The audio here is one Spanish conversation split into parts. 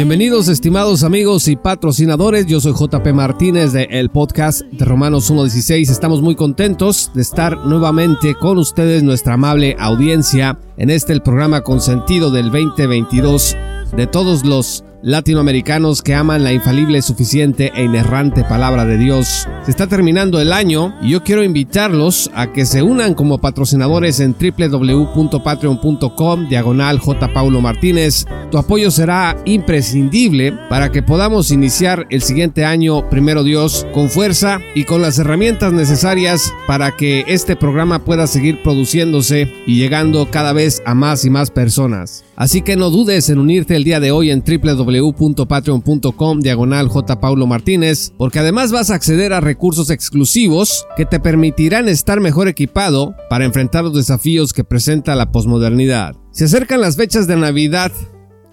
Bienvenidos estimados amigos y patrocinadores, yo soy JP Martínez de el podcast de Romanos 1.16. Estamos muy contentos de estar nuevamente con ustedes, nuestra amable audiencia, en este el programa consentido del 2022 de todos los latinoamericanos que aman la infalible, suficiente e inerrante palabra de Dios. Se está terminando el año y yo quiero invitarlos a que se unan como patrocinadores en www.patreon.com diagonal J. Paulo Martínez. Tu apoyo será imprescindible para que podamos iniciar el siguiente año, primero Dios, con fuerza y con las herramientas necesarias para que este programa pueda seguir produciéndose y llegando cada vez a más y más personas. Así que no dudes en unirte el día de hoy en www.patreon.com diagonal J. Paulo Martínez, porque además vas a acceder a recursos exclusivos que te permitirán estar mejor equipado para enfrentar los desafíos que presenta la posmodernidad. Se acercan las fechas de Navidad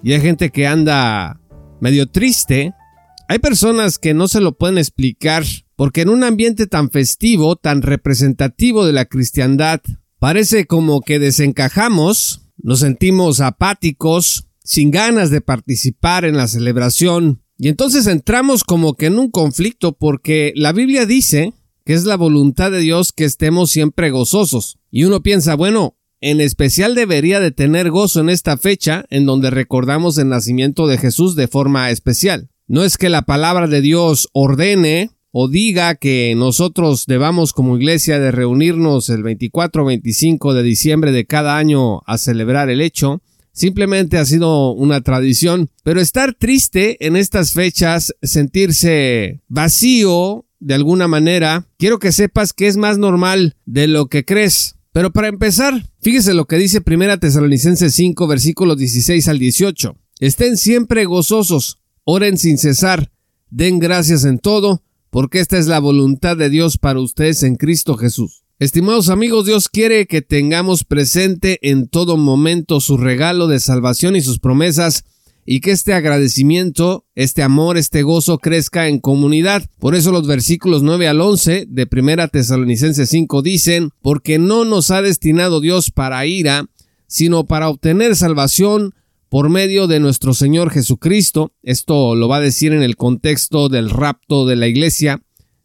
y hay gente que anda medio triste. Hay personas que no se lo pueden explicar porque en un ambiente tan festivo, tan representativo de la cristiandad, parece como que desencajamos nos sentimos apáticos, sin ganas de participar en la celebración, y entonces entramos como que en un conflicto porque la Biblia dice que es la voluntad de Dios que estemos siempre gozosos. Y uno piensa, bueno, en especial debería de tener gozo en esta fecha en donde recordamos el nacimiento de Jesús de forma especial. No es que la palabra de Dios ordene o diga que nosotros debamos como iglesia de reunirnos el 24 o 25 de diciembre de cada año a celebrar el hecho, simplemente ha sido una tradición, pero estar triste en estas fechas, sentirse vacío de alguna manera, quiero que sepas que es más normal de lo que crees. Pero para empezar, fíjese lo que dice 1 Tesalonicenses 5 versículos 16 al 18. Estén siempre gozosos, oren sin cesar, den gracias en todo, porque esta es la voluntad de Dios para ustedes en Cristo Jesús. Estimados amigos, Dios quiere que tengamos presente en todo momento su regalo de salvación y sus promesas y que este agradecimiento, este amor, este gozo crezca en comunidad. Por eso los versículos 9 al 11 de Primera Tesalonicenses 5 dicen, porque no nos ha destinado Dios para ira, sino para obtener salvación por medio de nuestro Señor Jesucristo, esto lo va a decir en el contexto del rapto de la iglesia,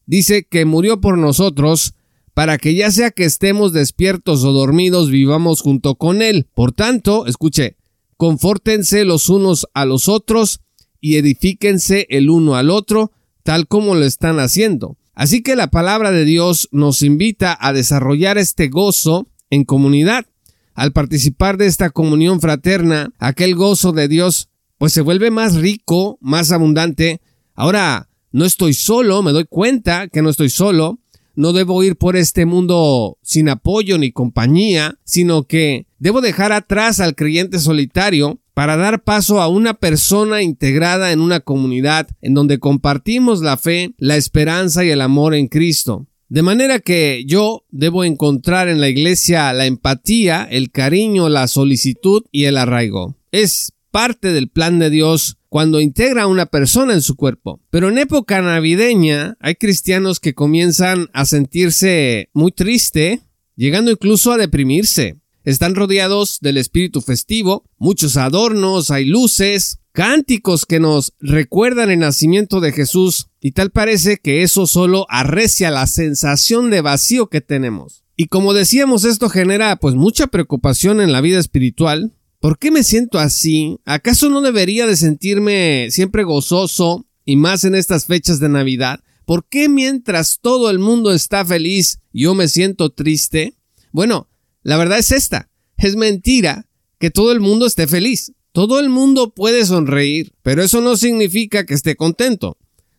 dice que murió por nosotros para que ya sea que estemos despiertos o dormidos vivamos junto con Él. Por tanto, escuche, confórtense los unos a los otros y edifíquense el uno al otro, tal como lo están haciendo. Así que la palabra de Dios nos invita a desarrollar este gozo en comunidad al participar de esta comunión fraterna, aquel gozo de Dios, pues se vuelve más rico, más abundante. Ahora, no estoy solo, me doy cuenta que no estoy solo, no debo ir por este mundo sin apoyo ni compañía, sino que debo dejar atrás al creyente solitario para dar paso a una persona integrada en una comunidad en donde compartimos la fe, la esperanza y el amor en Cristo. De manera que yo debo encontrar en la iglesia la empatía, el cariño, la solicitud y el arraigo. Es parte del plan de Dios cuando integra a una persona en su cuerpo. Pero en época navideña hay cristianos que comienzan a sentirse muy triste, llegando incluso a deprimirse. Están rodeados del espíritu festivo, muchos adornos, hay luces, cánticos que nos recuerdan el nacimiento de Jesús y tal parece que eso solo arrecia la sensación de vacío que tenemos. Y como decíamos, esto genera pues mucha preocupación en la vida espiritual. ¿Por qué me siento así? ¿Acaso no debería de sentirme siempre gozoso y más en estas fechas de Navidad? ¿Por qué mientras todo el mundo está feliz yo me siento triste? Bueno, la verdad es esta. Es mentira que todo el mundo esté feliz. Todo el mundo puede sonreír, pero eso no significa que esté contento.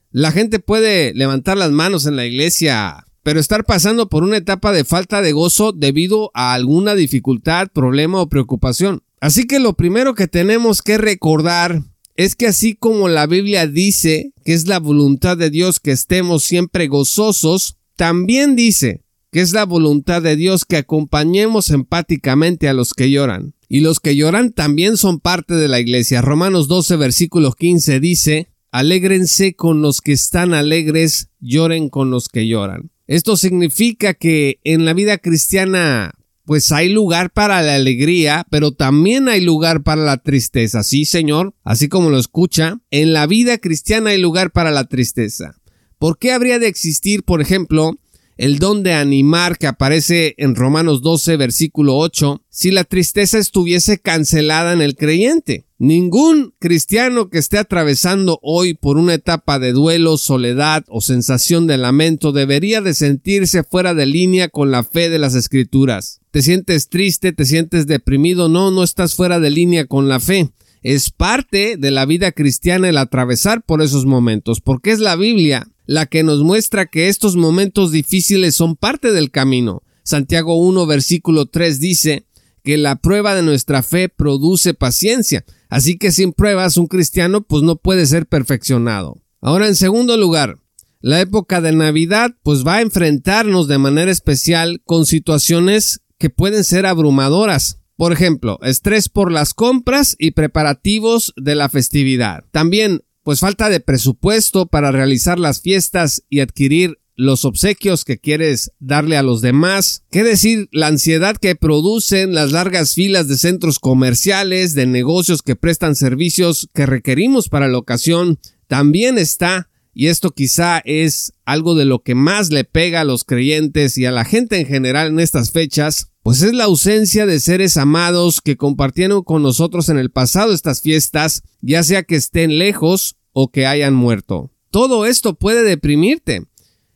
La gente puede levantar las manos en la iglesia, pero estar pasando por una etapa de falta de gozo debido a alguna dificultad, problema o preocupación. Así que lo primero que tenemos que recordar es que así como la Biblia dice que es la voluntad de Dios que estemos siempre gozosos, también dice que es la voluntad de Dios que acompañemos empáticamente a los que lloran. Y los que lloran también son parte de la iglesia. Romanos 12, versículo 15 dice, Alégrense con los que están alegres, lloren con los que lloran. Esto significa que en la vida cristiana pues hay lugar para la alegría, pero también hay lugar para la tristeza. Sí, Señor, así como lo escucha, en la vida cristiana hay lugar para la tristeza. ¿Por qué habría de existir, por ejemplo, el don de animar que aparece en Romanos 12, versículo 8, si la tristeza estuviese cancelada en el creyente? Ningún cristiano que esté atravesando hoy por una etapa de duelo, soledad o sensación de lamento debería de sentirse fuera de línea con la fe de las escrituras. ¿Te sientes triste? ¿Te sientes deprimido? No, no estás fuera de línea con la fe. Es parte de la vida cristiana el atravesar por esos momentos, porque es la Biblia la que nos muestra que estos momentos difíciles son parte del camino. Santiago 1 versículo 3 dice que la prueba de nuestra fe produce paciencia. Así que sin pruebas un cristiano pues no puede ser perfeccionado. Ahora en segundo lugar, la época de Navidad pues va a enfrentarnos de manera especial con situaciones que pueden ser abrumadoras. Por ejemplo, estrés por las compras y preparativos de la festividad. También pues falta de presupuesto para realizar las fiestas y adquirir los obsequios que quieres darle a los demás. ¿Qué decir? La ansiedad que producen las largas filas de centros comerciales, de negocios que prestan servicios que requerimos para la ocasión, también está, y esto quizá es algo de lo que más le pega a los creyentes y a la gente en general en estas fechas, pues es la ausencia de seres amados que compartieron con nosotros en el pasado estas fiestas, ya sea que estén lejos o que hayan muerto. Todo esto puede deprimirte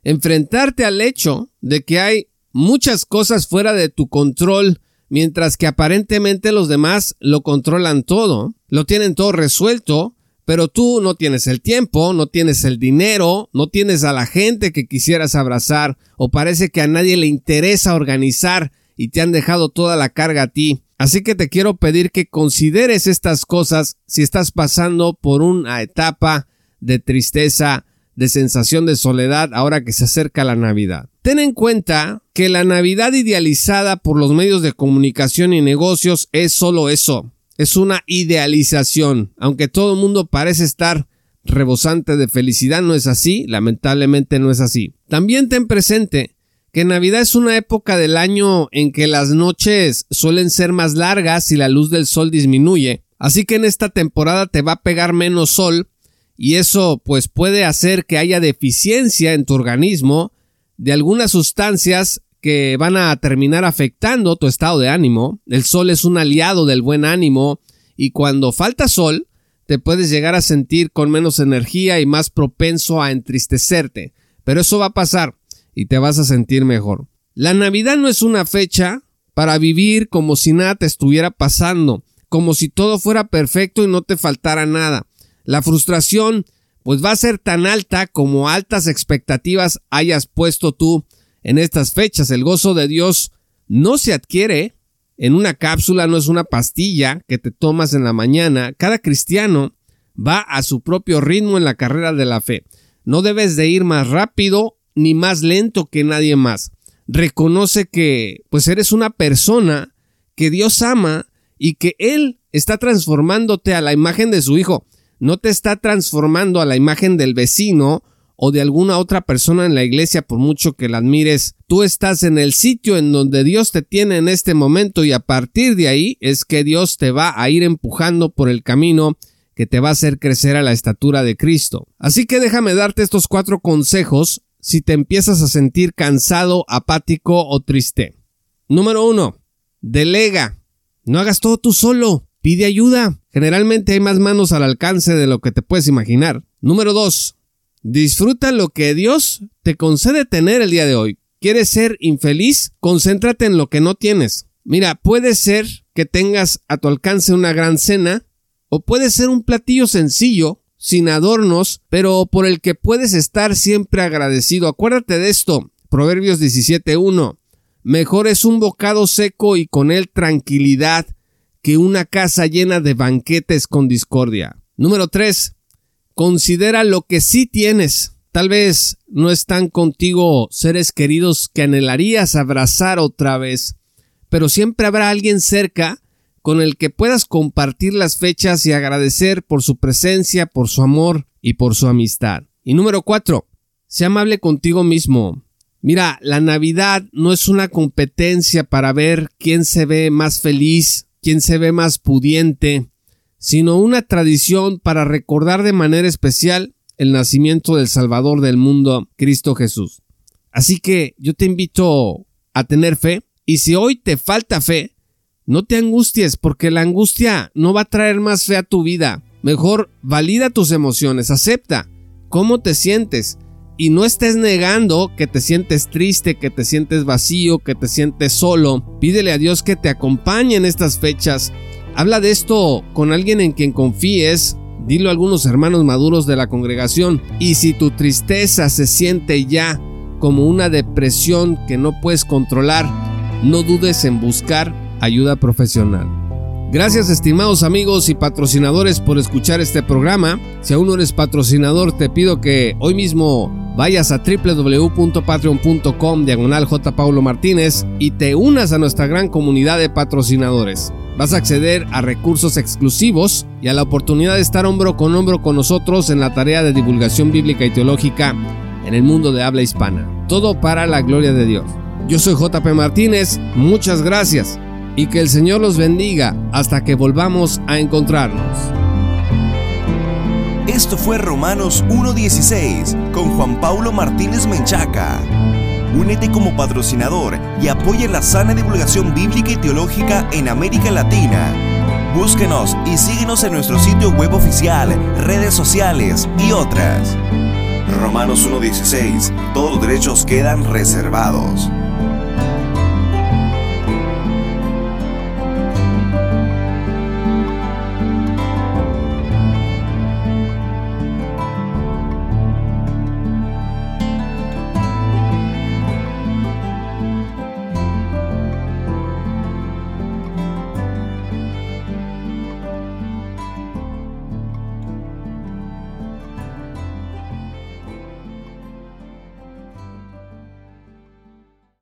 enfrentarte al hecho de que hay muchas cosas fuera de tu control, mientras que aparentemente los demás lo controlan todo, lo tienen todo resuelto, pero tú no tienes el tiempo, no tienes el dinero, no tienes a la gente que quisieras abrazar, o parece que a nadie le interesa organizar y te han dejado toda la carga a ti. Así que te quiero pedir que consideres estas cosas si estás pasando por una etapa de tristeza, de sensación de soledad ahora que se acerca la Navidad. Ten en cuenta que la Navidad idealizada por los medios de comunicación y negocios es solo eso, es una idealización, aunque todo el mundo parece estar rebosante de felicidad, no es así, lamentablemente no es así. También ten presente que Navidad es una época del año en que las noches suelen ser más largas y la luz del sol disminuye, así que en esta temporada te va a pegar menos sol y eso pues puede hacer que haya deficiencia en tu organismo de algunas sustancias que van a terminar afectando tu estado de ánimo. El sol es un aliado del buen ánimo y cuando falta sol te puedes llegar a sentir con menos energía y más propenso a entristecerte. Pero eso va a pasar y te vas a sentir mejor. La Navidad no es una fecha para vivir como si nada te estuviera pasando, como si todo fuera perfecto y no te faltara nada. La frustración pues va a ser tan alta como altas expectativas hayas puesto tú en estas fechas. El gozo de Dios no se adquiere en una cápsula, no es una pastilla que te tomas en la mañana. Cada cristiano va a su propio ritmo en la carrera de la fe. No debes de ir más rápido ni más lento que nadie más. Reconoce que pues eres una persona que Dios ama y que Él está transformándote a la imagen de su Hijo no te está transformando a la imagen del vecino o de alguna otra persona en la iglesia por mucho que la admires. Tú estás en el sitio en donde Dios te tiene en este momento y a partir de ahí es que Dios te va a ir empujando por el camino que te va a hacer crecer a la estatura de Cristo. Así que déjame darte estos cuatro consejos si te empiezas a sentir cansado, apático o triste. Número uno, delega. No hagas todo tú solo. Pide ayuda. Generalmente hay más manos al alcance de lo que te puedes imaginar. Número 2. Disfruta lo que Dios te concede tener el día de hoy. ¿Quieres ser infeliz? Concéntrate en lo que no tienes. Mira, puede ser que tengas a tu alcance una gran cena o puede ser un platillo sencillo, sin adornos, pero por el que puedes estar siempre agradecido. Acuérdate de esto. Proverbios 17.1. Mejor es un bocado seco y con él tranquilidad que una casa llena de banquetes con discordia. Número 3. Considera lo que sí tienes. Tal vez no están contigo seres queridos que anhelarías abrazar otra vez, pero siempre habrá alguien cerca con el que puedas compartir las fechas y agradecer por su presencia, por su amor y por su amistad. Y número 4. Sea amable contigo mismo. Mira, la Navidad no es una competencia para ver quién se ve más feliz, quién se ve más pudiente, sino una tradición para recordar de manera especial el nacimiento del Salvador del mundo, Cristo Jesús. Así que yo te invito a tener fe y si hoy te falta fe, no te angusties porque la angustia no va a traer más fe a tu vida. Mejor valida tus emociones, acepta cómo te sientes y no estés negando que te sientes triste, que te sientes vacío, que te sientes solo. Pídele a Dios que te acompañe en estas fechas. Habla de esto con alguien en quien confíes. Dilo a algunos hermanos maduros de la congregación. Y si tu tristeza se siente ya como una depresión que no puedes controlar, no dudes en buscar ayuda profesional. Gracias estimados amigos y patrocinadores por escuchar este programa. Si aún no eres patrocinador, te pido que hoy mismo vayas a www.patreon.com diagonal J. Paulo Martínez y te unas a nuestra gran comunidad de patrocinadores. Vas a acceder a recursos exclusivos y a la oportunidad de estar hombro con hombro con nosotros en la tarea de divulgación bíblica y teológica en el mundo de habla hispana. Todo para la gloria de Dios. Yo soy JP Martínez, muchas gracias y que el Señor los bendiga hasta que volvamos a encontrarnos. Esto fue Romanos 1.16 con Juan Paulo Martínez Menchaca. Únete como patrocinador y apoya la sana divulgación bíblica y teológica en América Latina. Búsquenos y síguenos en nuestro sitio web oficial, redes sociales y otras. Romanos 1.16. Todos los derechos quedan reservados.